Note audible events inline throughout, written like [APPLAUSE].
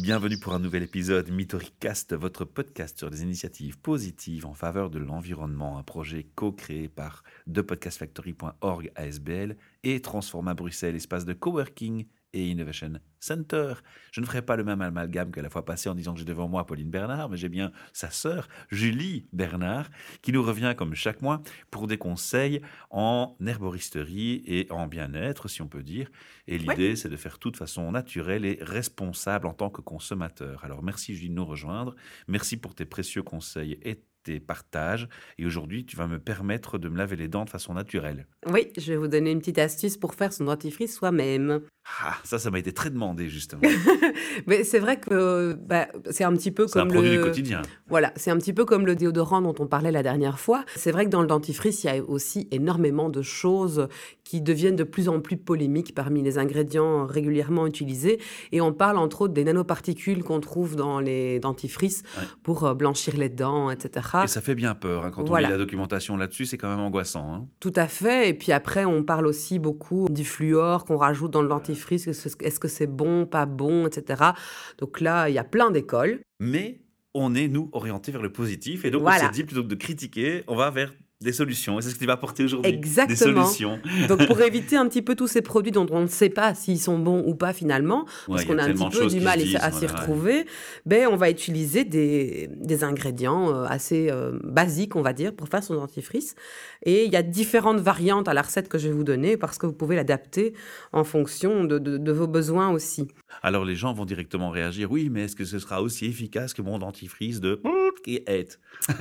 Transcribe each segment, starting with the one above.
Bienvenue pour un nouvel épisode MitoriCast, votre podcast sur des initiatives positives en faveur de l'environnement, un projet co-créé par thepodcastfactory.org ASBL et Transforma Bruxelles, espace de coworking et Innovation Center. Je ne ferai pas le même amalgame que la fois passée en disant que j'ai devant moi Pauline Bernard, mais j'ai bien sa sœur Julie Bernard qui nous revient comme chaque mois pour des conseils en herboristerie et en bien-être, si on peut dire. Et l'idée, c'est de faire tout de façon naturelle et responsable en tant que consommateur. Alors merci Julie de nous rejoindre. Merci pour tes précieux conseils et tes partages. Et aujourd'hui, tu vas me permettre de me laver les dents de façon naturelle. Oui, je vais vous donner une petite astuce pour faire son dentifrice soi-même. Ah, ça, ça m'a été très demandé, justement. [LAUGHS] Mais c'est vrai que bah, c'est un petit peu C'est un comme produit le... du quotidien. Voilà, c'est un petit peu comme le déodorant dont on parlait la dernière fois. C'est vrai que dans le dentifrice, il y a aussi énormément de choses qui deviennent de plus en plus polémiques parmi les ingrédients régulièrement utilisés. Et on parle entre autres des nanoparticules qu'on trouve dans les dentifrices Ouais. pour euh, blanchir les dents, etc. Et ça fait bien peur. hein. Quand Voilà. on lit la documentation là-dessus, c'est quand même angoissant. hein. Tout à fait. Et puis après, on parle aussi beaucoup du fluor qu'on rajoute dans le dentifrice. Est-ce que- Est-ce que c'est bon, pas bon, etc. Donc là, il y a plein d'écoles. Mais on est, nous, orientés vers le positif. Et donc, on s'est dit, plutôt que de critiquer, on va vers des solutions. Et c'est ce que tu vas apporter aujourd'hui. Des Exactement. solutions. Donc pour éviter un petit peu tous ces produits dont on ne sait pas s'ils sont bons ou pas finalement, parce a qu'on a un petit peu du mal à- s'y voilà, ouais. retrouver, ben, on va utiliser des, des ingrédients euh, assez euh, basiques, on va dire, pour faire son dentifrice. Et il y a différentes variantes à la recette que je vais vous donner parce que vous pouvez l'adapter en fonction de, de- de vos besoins aussi. Alors, les gens vont directement réagir. Oui, mais est-ce que ce sera aussi efficace que mon dentifrice de qui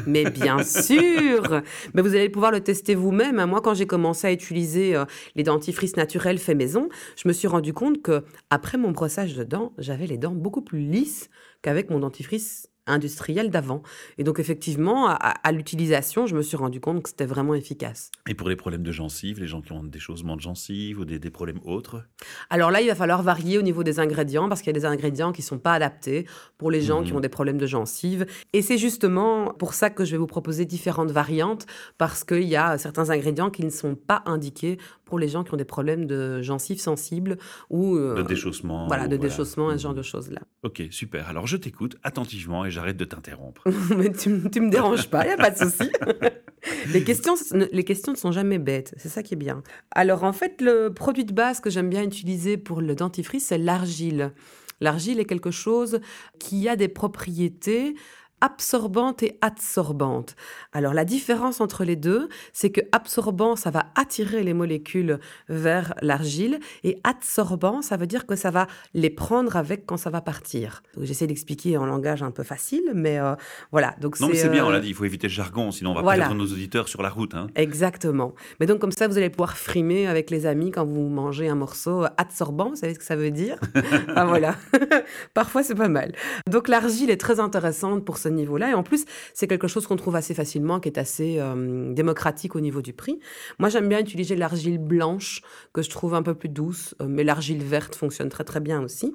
Mais bien sûr Mais vous allez pouvoir le tester vous-même. Moi, quand j'ai commencé à utiliser euh, les dentifrices naturels faits maison, je me suis rendu compte que après mon brossage de dents, j'avais les dents beaucoup plus lisses qu'avec mon dentifrice industriel d'avant. Et donc, effectivement, à, l'utilisation, je me suis rendu compte que c'était vraiment efficace. Et pour les problèmes de gencives, les gens qui ont des chaussements de gencives ou des, des problèmes autres? Alors là, il va falloir varier au niveau des ingrédients parce qu'il y a des ingrédients qui sont pas adaptés pour les gens qui Mhm. ont des problèmes de gencives. Et c'est justement pour ça que je vais vous proposer différentes variantes parce qu'il y a certains ingrédients qui ne sont pas indiqués pour les gens qui ont des problèmes de gencives sensibles ou euh, De déchaussement voilà, de déchaussement et ce genre Mhm. de choses-là. Ok, super. Alors, je t'écoute attentivement et j'arrête de t'interrompre. [LAUGHS] Mais tu, tu me déranges pas, il n'y a pas de souci. [LAUGHS] les, questions, les questions ne sont jamais bêtes, c'est ça qui est bien. Alors en fait, le produit de base que j'aime bien utiliser pour le dentifrice, c'est l'argile. L'argile est quelque chose qui a des propriétés absorbantes et adsorbantes. Alors la différence entre les deux, c'est que absorbant, ça va attirer les molécules vers l'argile et adsorbant, ça veut dire que ça va les prendre avec quand ça va partir. J'essaie d'expliquer en langage un peu facile, mais euh, voilà. Donc Non, mais c'est bien, euh, on l'a dit, il faut éviter le jargon, sinon on va voilà. perdre nos auditeurs sur la route. hein. Exactement. Mais donc comme ça, vous allez pouvoir frimer avec les amis quand vous mangez un morceau adsorbant. Vous savez ce que ça veut dire? [LAUGHS] Ah voilà. [LAUGHS] Parfois, c'est pas mal. Donc l'argile est très intéressante pour ce niveau-là. Et en plus, c'est quelque chose qu'on trouve assez facilement, qui est assez euh, démocratique au niveau du prix. Moi, j'aime bien utiliser l'argile blanche, que je trouve un peu plus douce. euh, mais l'argile verte fonctionne très très bien aussi.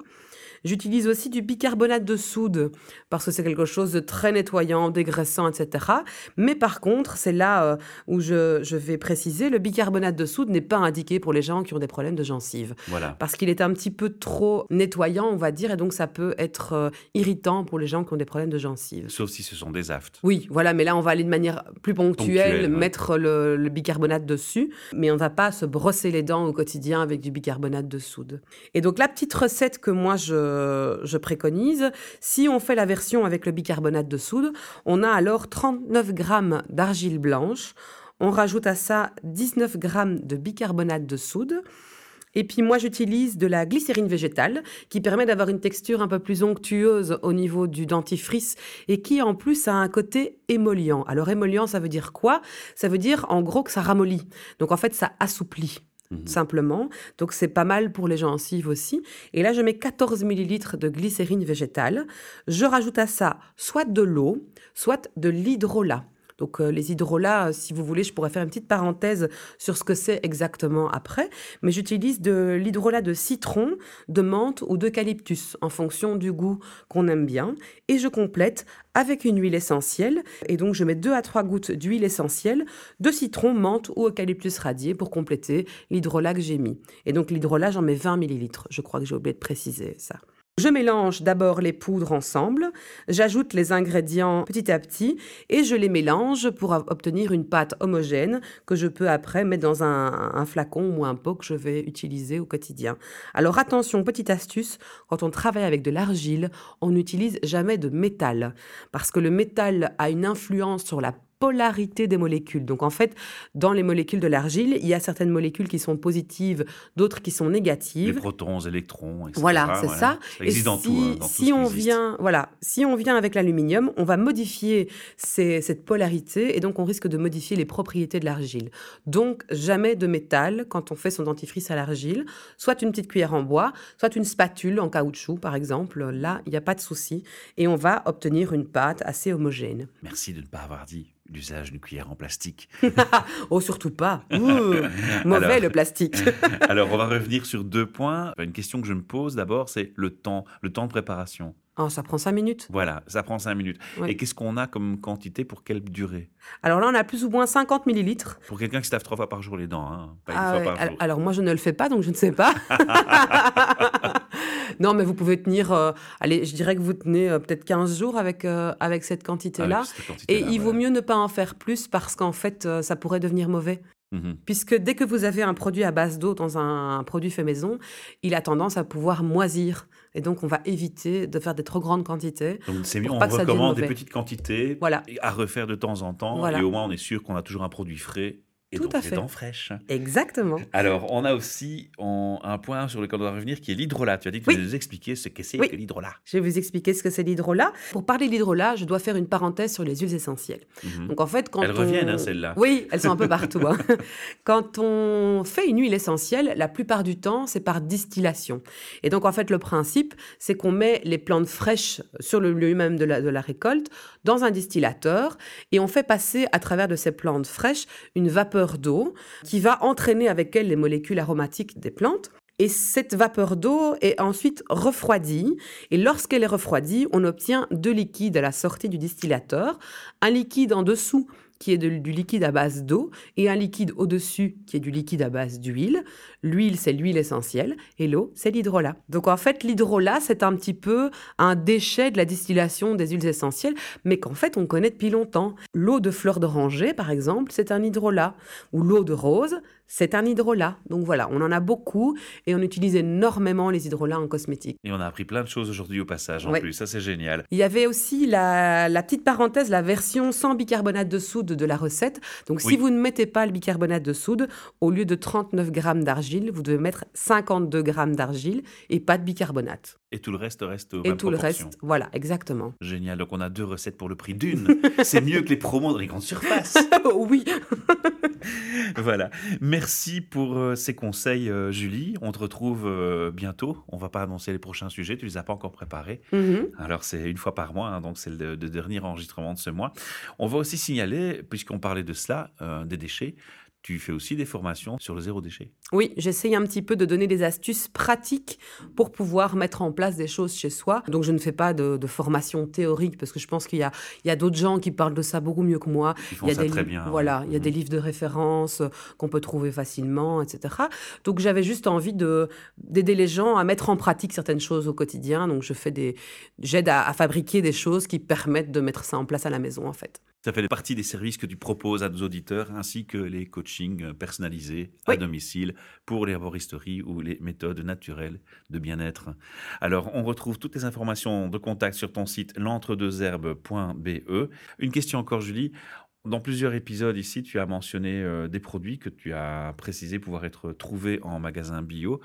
J'utilise aussi du bicarbonate de soude parce que c'est quelque chose de très nettoyant, dégraissant, etc. Mais par contre, c'est là euh, où je, je vais préciser, le bicarbonate de soude n'est pas indiqué pour les gens qui ont des problèmes de gencives. Voilà. Parce qu'il est un petit peu trop nettoyant, on va dire, et donc ça peut être euh, irritant pour les gens qui ont des problèmes de gencives. Sauf si ce sont des aftes. Oui, voilà, mais là, on va aller de manière plus ponctuelle, ouais. mettre le, le bicarbonate dessus, mais on ne va pas se brosser les dents au quotidien avec du bicarbonate de soude. Et donc, la petite recette que moi, je, je préconise, si on fait la version avec le bicarbonate de soude, on a alors 39 grammes d'argile blanche, on rajoute à ça 19 grammes de bicarbonate de soude, et puis moi, j'utilise de la glycérine végétale qui permet d'avoir une texture un peu plus onctueuse au niveau du dentifrice et qui en plus a un côté émollient. Alors émollient, ça veut dire quoi? Ça veut dire en gros que ça ramollit. Donc en fait, ça assouplit. Mhm. Simplement. Donc, c'est pas mal pour les gencives aussi. Et là, je mets 14 millilitres de glycérine végétale. Je rajoute à ça soit de l'eau, soit de l'hydrolat. Donc euh, les hydrolats, euh, si vous voulez, je pourrais faire une petite parenthèse sur ce que c'est exactement après. Mais j'utilise de l'hydrolat de citron, de menthe ou d'eucalyptus en fonction du goût qu'on aime bien. Et je complète avec une huile essentielle. Et donc je mets 2 à 3 gouttes d'huile essentielle, de citron, menthe ou eucalyptus radié pour compléter l'hydrolat que j'ai mis. Et donc l'hydrolat, j'en mets 20 millilitres. Je crois que j'ai oublié de préciser ça. Je mélange d'abord les poudres ensemble, j'ajoute les ingrédients petit à petit et je les mélange pour obtenir une pâte homogène que je peux après mettre dans un, flacon ou un pot que je vais utiliser au quotidien. Alors attention, petite astuce, quand on travaille avec de l'argile, on n'utilise jamais de métal parce que le métal a une influence sur la polarité des molécules. Donc en fait, dans les molécules de l'argile, il y a certaines molécules qui sont positives, d'autres qui sont négatives. Les protons, électrons, etc. Voilà, c'est ça. Ça existe dans si, tout. hein, dans si qui on existe. vient, voilà, si on vient avec l'aluminium, on va modifier ces- cette polarité et donc on risque de modifier les propriétés de l'argile. Donc jamais de métal quand on fait son dentifrice à l'argile, soit une petite cuillère en bois, soit une spatule en caoutchouc par exemple. Là, il n'y a pas de souci et on va obtenir une pâte assez homogène. Merci de ne pas avoir dit l'usage d'une cuillère en plastique. [LAUGHS] Oh, surtout pas. Ouh, [LAUGHS] mauvais Alors- le plastique. [LAUGHS] Alors, on va revenir sur deux points. Une question que je me pose d'abord, c'est le temps, le temps de préparation. Oh, ça prend cinq minutes? Voilà, ça prend cinq minutes. Et qu'est-ce qu'on a comme quantité pour quelle durée? Alors là, on a plus ou moins 50 millilitres. Pour quelqu'un qui se lave trois fois par jour les dents, hein, pas une Ah fois ouais, par al- jour. Alors moi je ne le fais pas donc je ne sais pas. Non mais vous pouvez tenir, euh, allez je dirais que vous tenez euh, peut-être 15 jours avec, euh, avec cette quantité-là. Et il vaut mieux ne pas en faire plus parce qu'en fait ça pourrait devenir mauvais. Mhm. Puisque dès que vous avez un produit à base d'eau dans un, un produit fait maison, il a tendance à pouvoir moisir. Et donc on va éviter de faire des trop grandes quantités. Donc c'est mieux, on recommande des petites quantités Voilà. à refaire de temps en temps. Voilà. Et au moins, on est sûr qu'on a toujours un produit frais et Tout donc à fait. dents fraîches. Exactement. Alors, on a aussi on- un point sur lequel on doit revenir qui est l'hydrolat. Tu as dit que tu Oui. nous expliquer ce que c'est Oui. que l'hydrolat. Je vais vous expliquer ce que c'est l'hydrolat. Pour parler de l'hydrolat, je dois faire une parenthèse sur les huiles essentielles. Mhm. Donc en fait, quand Elles on- reviennent, hein, celles-là. Oui, elles sont un peu [LAUGHS] partout. hein. Quand on fait une huile essentielle, la plupart du temps, c'est par distillation. Et donc en fait, le principe, c'est qu'on met les plantes fraîches sur le lieu même de la, de la récolte dans un distillateur et on fait passer à travers de ces plantes fraîches une vapeur d'eau qui va entraîner avec elle les molécules aromatiques des plantes. Et cette vapeur d'eau est ensuite refroidie. Et lorsqu'elle est refroidie, on obtient deux liquides à la sortie du distillateur. Un liquide en dessous qui est de- du liquide à base d'eau et un liquide au-dessus qui est du liquide à base d'huile. L'huile, c'est l'huile essentielle et l'eau, c'est l'hydrolat. Donc en fait, l'hydrolat, c'est un petit peu un déchet de la distillation des huiles essentielles, mais qu'en fait, on connaît depuis longtemps. L'eau de fleur d'oranger, par exemple, c'est un hydrolat. Ou l'eau de rose, c'est un hydrolat. Donc voilà, on en a beaucoup et on utilise énormément les hydrolats en cosmétique. Et on a appris plein de choses aujourd'hui au passage en Ouais. plus. Ça, c'est génial. Il y avait aussi la, la petite parenthèse, la version sans bicarbonate de soude de la recette. Donc, Oui. si vous ne mettez pas le bicarbonate de soude, au lieu de 39 grammes d'argile, vous devez mettre 52 grammes d'argile et pas de bicarbonate. Et tout le reste reste aux et tout le reste, voilà, exactement. Génial. Donc, on a deux recettes pour le prix d'une. [LAUGHS] c'est mieux que les promos dans les grandes surfaces. [LAUGHS] oui, [LAUGHS] voilà. Merci pour euh, ces conseils, euh, Julie. On te retrouve euh, bientôt. On va pas annoncer les prochains sujets. Tu les as pas encore préparés. Mhm. Alors, c'est une fois par mois, hein, donc c'est le, le dernier enregistrement de ce mois. On va aussi signaler, puisqu'on parlait de cela, des déchets. Tu fais aussi des formations sur le zéro déchet. Oui, j'essaye un petit peu de donner des astuces pratiques pour pouvoir mettre en place des choses chez soi. Donc, je ne fais pas de, de formation théorique parce que je pense qu'il y a, il y a d'autres gens qui parlent de ça beaucoup mieux que moi. Ils font Il y a ça des très bien. Voilà, il y a des Mhm. livres de référence euh, qu'on peut trouver facilement, etc. Donc j'avais juste envie de d'aider les gens à mettre en pratique certaines choses au quotidien. Donc je fais des, j'aide à, à fabriquer des choses qui permettent de mettre ça en place à la maison, en fait. Ça fait partie des services que tu proposes à nos auditeurs, ainsi que les coachings euh, personnalisés à Oui. domicile pour l'herboristerie ou les méthodes naturelles de bien-être. Alors, on retrouve toutes les informations de contact sur ton site l'entredeuxherbes.be. Une question encore, Julie. Dans plusieurs épisodes ici, tu as mentionné euh, des produits que tu as précisé pouvoir être trouvés en magasin bio.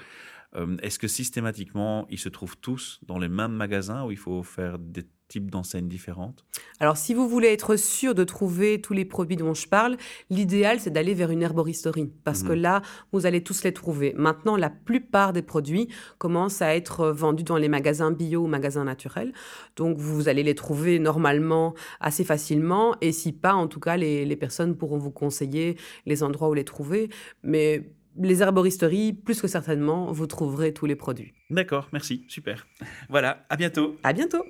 Euh, Est-ce que systématiquement, ils se trouvent tous dans les mêmes magasins ou il faut faire des types d'enseignes différentes? Alors si vous voulez être sûr de trouver tous les produits dont je parle, l'idéal c'est d'aller vers une herboristerie parce que Mhm. là, vous allez tous les trouver. Maintenant, la plupart des produits commencent à être euh, vendus dans les magasins bio ou magasins naturels. Donc vous allez les trouver normalement assez facilement et si pas, en tout cas, les, les personnes pourront vous conseiller les endroits où les trouver. Mais les herboristeries, plus que certainement, vous trouverez tous les produits. D'accord, merci, super. Voilà, à bientôt. À bientôt